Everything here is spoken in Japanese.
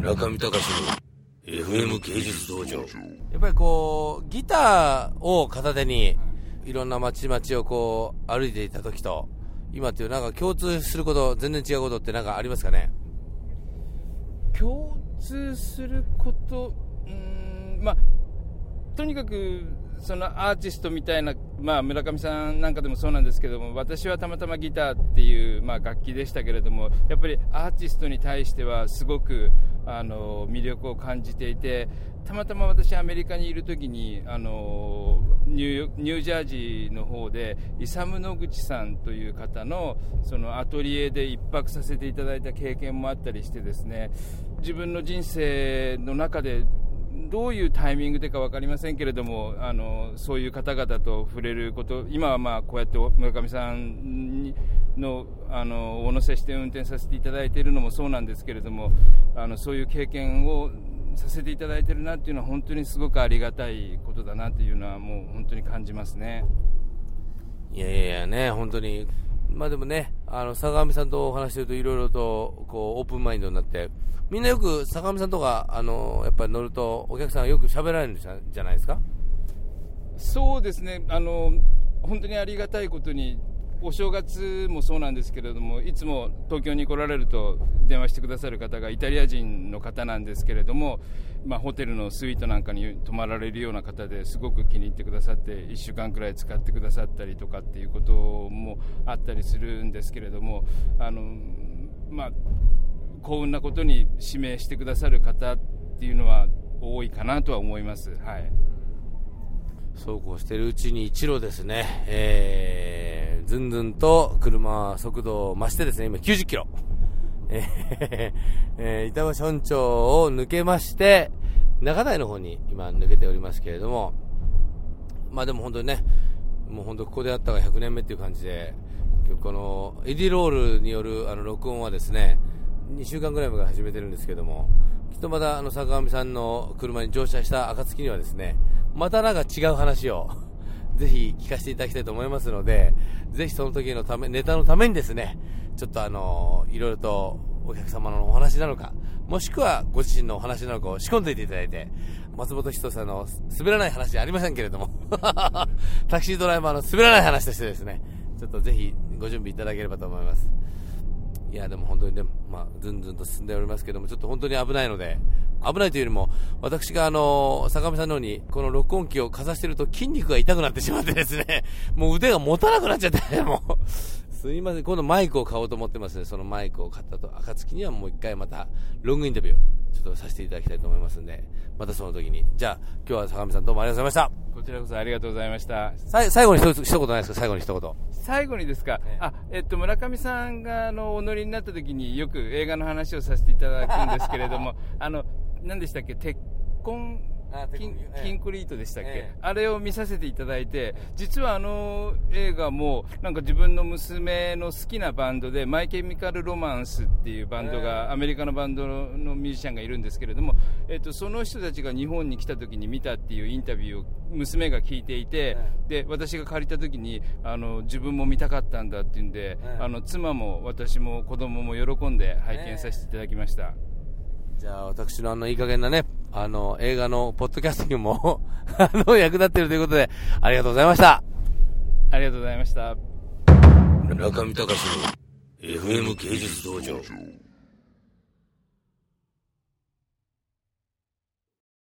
中見隆の FM 芸術道場。やっぱりこう、ギターを片手に、いろんな街々をこう、歩いていた時と、今っていうなんか共通すること、全然違うことってなんかありますかね？共通すること、うーん、まあ、とにかく、そのアーティストみたいな、まあ、村上さんなんかでもそうなんですけども、私はたまたまギターっていう、まあ、楽器でしたけれども、やっぱりアーティストに対してはすごくあの魅力を感じていて、たまたま私、アメリカにいるときにあのニュー、ジャージーの方で、イサム・ノグチさんという方のそのアトリエで一泊させていただいた経験もあったりしてですね、自分の人生の中でどういうタイミングでか分かりませんけれども、あのそういう方々と触れること、今はまあこうやって村上さんのあのお乗せして運転させていただいているのもそうなんですけれども、あのそういう経験をさせていただいているなっていうのは、本当にすごくありがたいことだなというのは、もう本当に感じますね。いやいやいやね、本当に。まあでもね、あの、坂上さんとお話してるといろいろと、こう、オープンマインドになって、みんなよく坂上さんとか、あの、やっぱり乗ると、お客さんがよく喋られるんじゃじゃないですかそうですねあの本当にありがたいことにお正月もそうなんですけれどもいつも東京に来られると電話してくださる方がイタリア人の方なんですけれども、まあ、ホテルのスイートなんかに泊まられるような方ですごく気に入ってくださって1週間くらい使ってくださったりとかっていうこともあったりするんですけれどもあの、まあ、幸運なことに指名してくださる方っていうのは多いかなとは思います。はいそうこうしてるうちに一路ですね、えー、ずんずんと車速度を増してですね、今90キロ。えー板橋本町を抜けまして、中台の方に今抜けておりますけれども、まあでも本当にね、もう本当ここであったが100年目っていう感じで、このエディロールによるあの録音はですね、2週間ぐらい前から始めてるんですけども、きっとまたあの坂上さんの車に乗車した暁にはですね、またなんか違う話をぜひ聞かせていただきたいと思いますので、ぜひその時のため、ネタのためにですね、ちょっとあの、いろいろとお客様のお話なのか、もしくはご自身のお話なのかを仕込んでいていただいて、松本人志さんの滑らない話ありませんけれども、タクシードライバーの滑らない話としてですね、ちょっとぜひご準備いただければと思います。いや、でも本当にね、まあ、ずんずんと進んでおりますけども、ちょっと本当に危ないので、危ないというよりも、私があの、坂上さんのように、この録音機をかざしてると筋肉が痛くなってしまってですね、もう腕が持たなくなっちゃって、もう、すいません、今度マイクを買おうと思ってますね、そのマイクを買ったと、暁にはもう一回また、ロングインタビュー、ちょっとさせていただきたいと思いますんで、またその時に。じゃあ、今日は坂上さんどうもありがとうございました。こちらこそありがとうございました。最後に一つ一言ないですか？最後に一言。最後にですか、ええあえっと、村上さんがあのお乗りになった時によく映画の話をさせていただくんですけれども、あの何でしたっけ、鉄痕あ鉄キン痕ええ。キンクリートでしたっけ、ええ。あれを見させていただいて、実はあの映画も、なんか自分の娘の好きなバンドで、マイ・ケミカル・ロマンスっていうバンドえが、アメリカのバンドのミュージシャンがいるんですけれども、えっと、その人たちが日本に来た時に見たっていうインタビューを娘が聞いていて、で私が借りた時にあの自分も見たかったんだっていうんで、ええ。あの妻も私も子供も喜んで拝見させていただきました。じゃあ、私のあの、いい加減なね、あの、映画のポッドキャスティングも、あの、役立っているということで、ありがとうございました。ありがとうございました。中見隆の FM 芸術道場